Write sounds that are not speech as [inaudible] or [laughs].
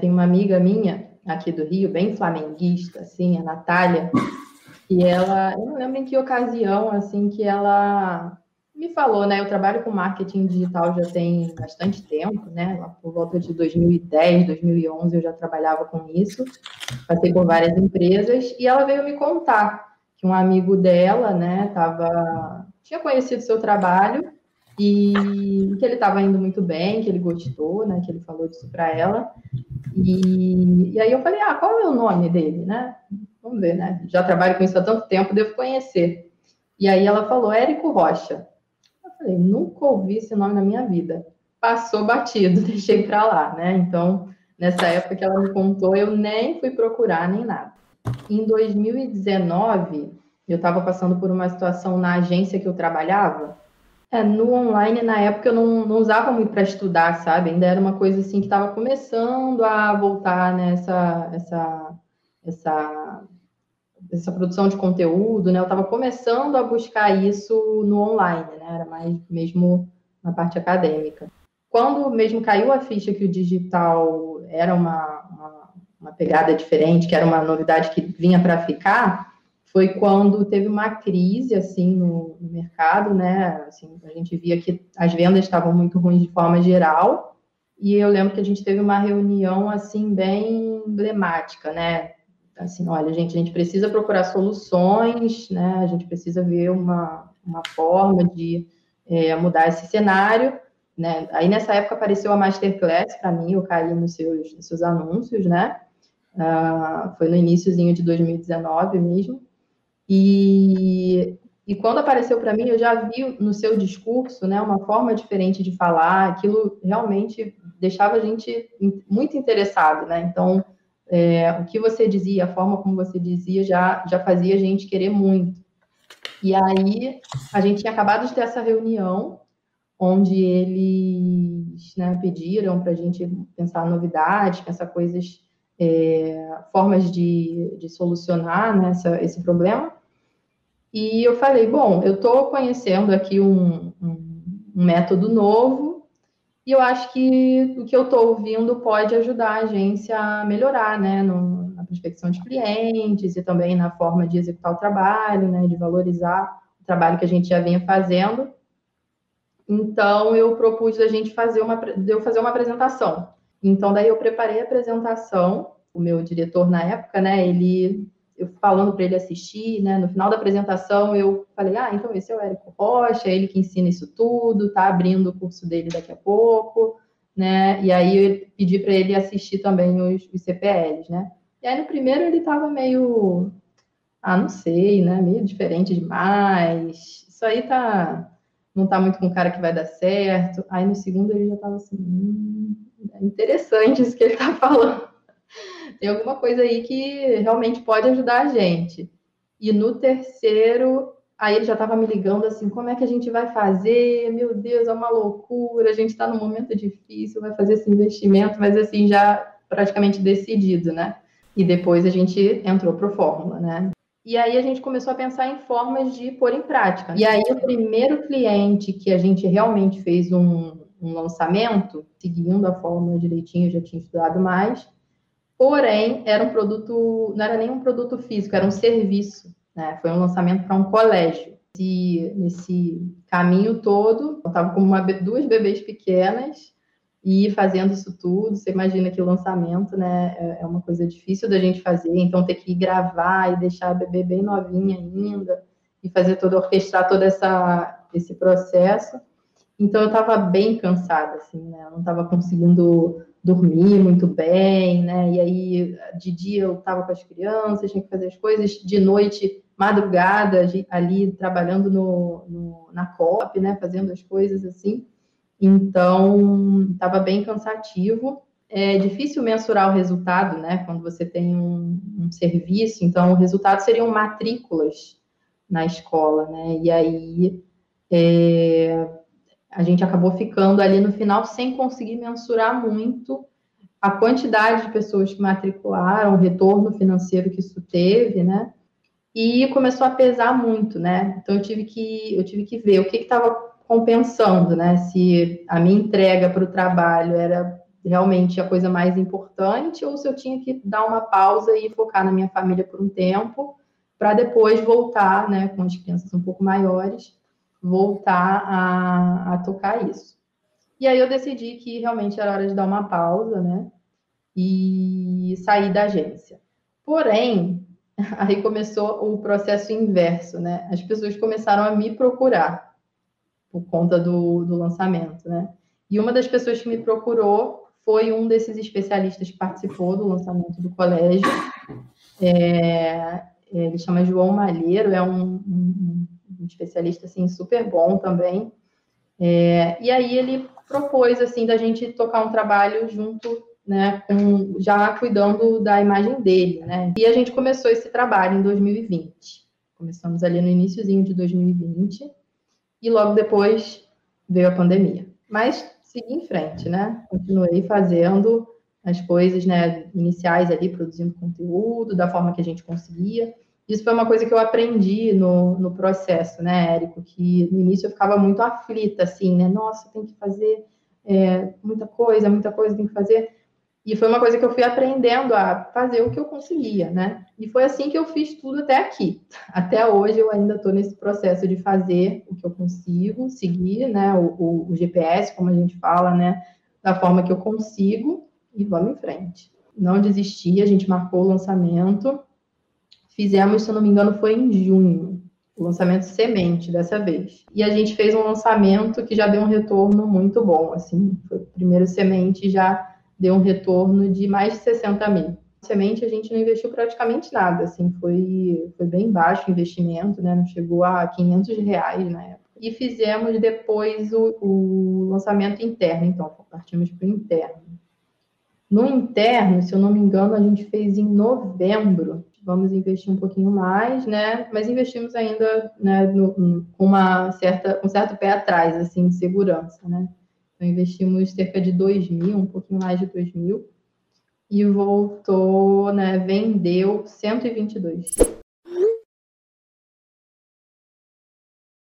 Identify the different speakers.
Speaker 1: Tem uma amiga minha aqui do Rio, bem flamenguista, assim, a Natália, e ela, eu não lembro em que ocasião, assim, que ela me falou, né? Eu trabalho com marketing digital já tem bastante tempo, né? Por volta de 2010, 2011 eu já trabalhava com isso, passei por várias empresas e ela veio me contar que um amigo dela, né, tava, tinha conhecido seu trabalho e que ele estava indo muito bem, que ele gostou, né? Que ele falou disso para ela. E, e aí eu falei, ah, qual é o nome dele, né? Vamos ver, né? Já trabalho com isso há tanto tempo, devo conhecer. E aí ela falou, Érico Rocha. Eu falei, nunca ouvi esse nome na minha vida. Passou batido, [laughs] deixei para lá, né? Então, nessa época que ela me contou, eu nem fui procurar nem nada. Em 2019, eu estava passando por uma situação na agência que eu trabalhava. É, no online, na época, eu não, não usava muito para estudar, sabe? Ainda era uma coisa assim que estava começando a voltar nessa né, essa, essa, essa produção de conteúdo, né? Eu estava começando a buscar isso no online, né? Era mais mesmo na parte acadêmica. Quando mesmo caiu a ficha que o digital era uma, uma, uma pegada diferente, que era uma novidade que vinha para ficar, foi quando teve uma crise assim no, no, mercado, né? Assim, a gente via que as vendas estavam muito ruins de forma geral. E eu lembro que a gente teve uma reunião assim bem emblemática, né? Assim, olha, gente, a gente precisa procurar soluções, né? A gente precisa ver uma, uma forma de é, mudar esse cenário, né? Aí nessa época apareceu a masterclass para mim, eu caí nos seus, nos seus anúncios, né? Uh, foi no iníciozinho de 2019 mesmo. E, e quando apareceu para mim, eu já vi no seu discurso né, uma forma diferente de falar, aquilo realmente deixava a gente muito interessado, né? Então, é, o que você dizia, a forma como você dizia, já, já fazia a gente querer muito. E aí, a gente tinha acabado de ter essa reunião, onde eles né, pediram para a gente pensar novidades, pensar coisas, é, formas de, de solucionar né, essa, esse problema. E eu falei, bom, eu estou conhecendo aqui um, um, um, método novo e eu acho que o que eu estou ouvindo pode ajudar a agência a melhorar, né, no, na prospecção de clientes e também na forma de executar o trabalho, né, de valorizar o trabalho que a gente já vinha fazendo. Então, eu propus a gente fazer uma, de eu fazer uma apresentação. Então, daí eu preparei a apresentação, o meu diretor na época, né, ele eu falando para ele assistir, né? No final da apresentação eu falei, ah, então esse é o Érico Rocha, é ele que ensina isso tudo, tá abrindo o curso dele daqui a pouco, né? E aí eu pedi para ele assistir também os, os, CPLs, né? E aí no primeiro ele estava meio, ah, não sei, né? Meio diferente demais. Isso aí tá não tá muito com o cara que vai dar certo. Aí no segundo ele já estava assim, hum, é interessante isso que ele tá falando tem alguma coisa aí que realmente pode ajudar a gente. E no terceiro, aí ele já estava me ligando assim, como é que a gente vai fazer? Meu Deus, é uma loucura, a gente está num momento difícil, vai fazer esse investimento, mas assim, já praticamente decidido, né? E depois a gente entrou para o Fórmula, né? E aí a gente começou a pensar em formas de pôr em prática. E aí o primeiro cliente que a gente realmente fez um, um lançamento, seguindo a fórmula direitinho, eu já tinha estudado mais, Porém, era um produto, não era nem um produto físico, era um serviço. Né? Foi um lançamento para um colégio. E nesse caminho todo, eu estava com uma, duas bebês pequenas e fazendo isso tudo. Você imagina que o lançamento né, é, é uma coisa difícil da gente fazer, então ter que gravar e deixar a bebê bem novinha ainda e fazer todo, orquestrar todo essa, esse processo. Então eu estava bem cansada, assim, né? Eu não estava conseguindo dormir muito bem, né? E aí, de dia eu estava com as crianças, tinha que fazer as coisas, de noite, madrugada, ali trabalhando no, no na COP, né? Fazendo as coisas assim. Então, estava bem cansativo. É difícil mensurar o resultado, né? Quando você tem um, um serviço, então o resultado seriam matrículas na escola, né? E aí é, a gente acabou ficando ali no final sem conseguir mensurar muito a quantidade de pessoas que matricularam, o retorno financeiro que isso teve, né? E começou a pesar muito, né? Então eu tive que eu tive que ver o que estava compensando, né? Se a minha entrega para o trabalho era realmente a coisa mais importante ou se eu tinha que dar uma pausa e focar na minha família por um tempo para depois voltar, né, com as crianças um pouco maiores, voltar a, a tocar isso. E aí eu decidi que realmente era hora de dar uma pausa, né, e sair da agência. Porém, [laughs] aí começou o processo inverso, né? As pessoas começaram a me procurar por conta do, do lançamento, né? E uma das pessoas que me procurou foi um desses especialistas que participou do lançamento do colégio. É, ele chama João Malheiro, é um, um, especialista assim super bom também. É, e aí ele propôs assim da gente tocar um trabalho junto, né, com, já cuidando da imagem dele, né? E a gente começou esse trabalho em 2020. Começamos ali no iníciozinho de 2020 e logo depois veio a pandemia. Mas segui em frente, né? Continuei fazendo as coisas, né, iniciais ali, produzindo conteúdo da forma que a gente conseguia. Isso foi uma coisa que eu aprendi no, no processo, né, Érico? Que no início eu ficava muito aflita, assim, né? Nossa, tem que fazer é, muita coisa, muita coisa tem que fazer. E foi uma coisa que eu fui aprendendo a fazer o que eu conseguia, né? E foi assim que eu fiz tudo até aqui. [laughs] Até hoje eu ainda estou nesse processo de fazer o que eu consigo, seguir, né? O, o, o, GPS, como a gente fala, né? Da forma que eu consigo e vamos em frente. Não desisti, a gente marcou o lançamento. Fizemos, se eu não me engano, foi em junho, o lançamento semente dessa vez. E a gente fez um lançamento que já deu um retorno muito bom, assim, foi o primeiro semente já deu um retorno de mais de 60 mil. Semente a gente não investiu praticamente nada, assim, foi, foi bem baixo o investimento, né? Não chegou a 500 reais na época. E fizemos depois o, o lançamento interno, então, partimos para o interno. No interno, se eu não me engano, a gente fez em novembro. Vamos investir um pouquinho mais, né? Mas investimos ainda né, no, com uma certa, um certo pé atrás, assim, de segurança, né? Então, investimos cerca de 2 mil, um pouquinho mais de 2 mil, e voltou, né, vendeu 122.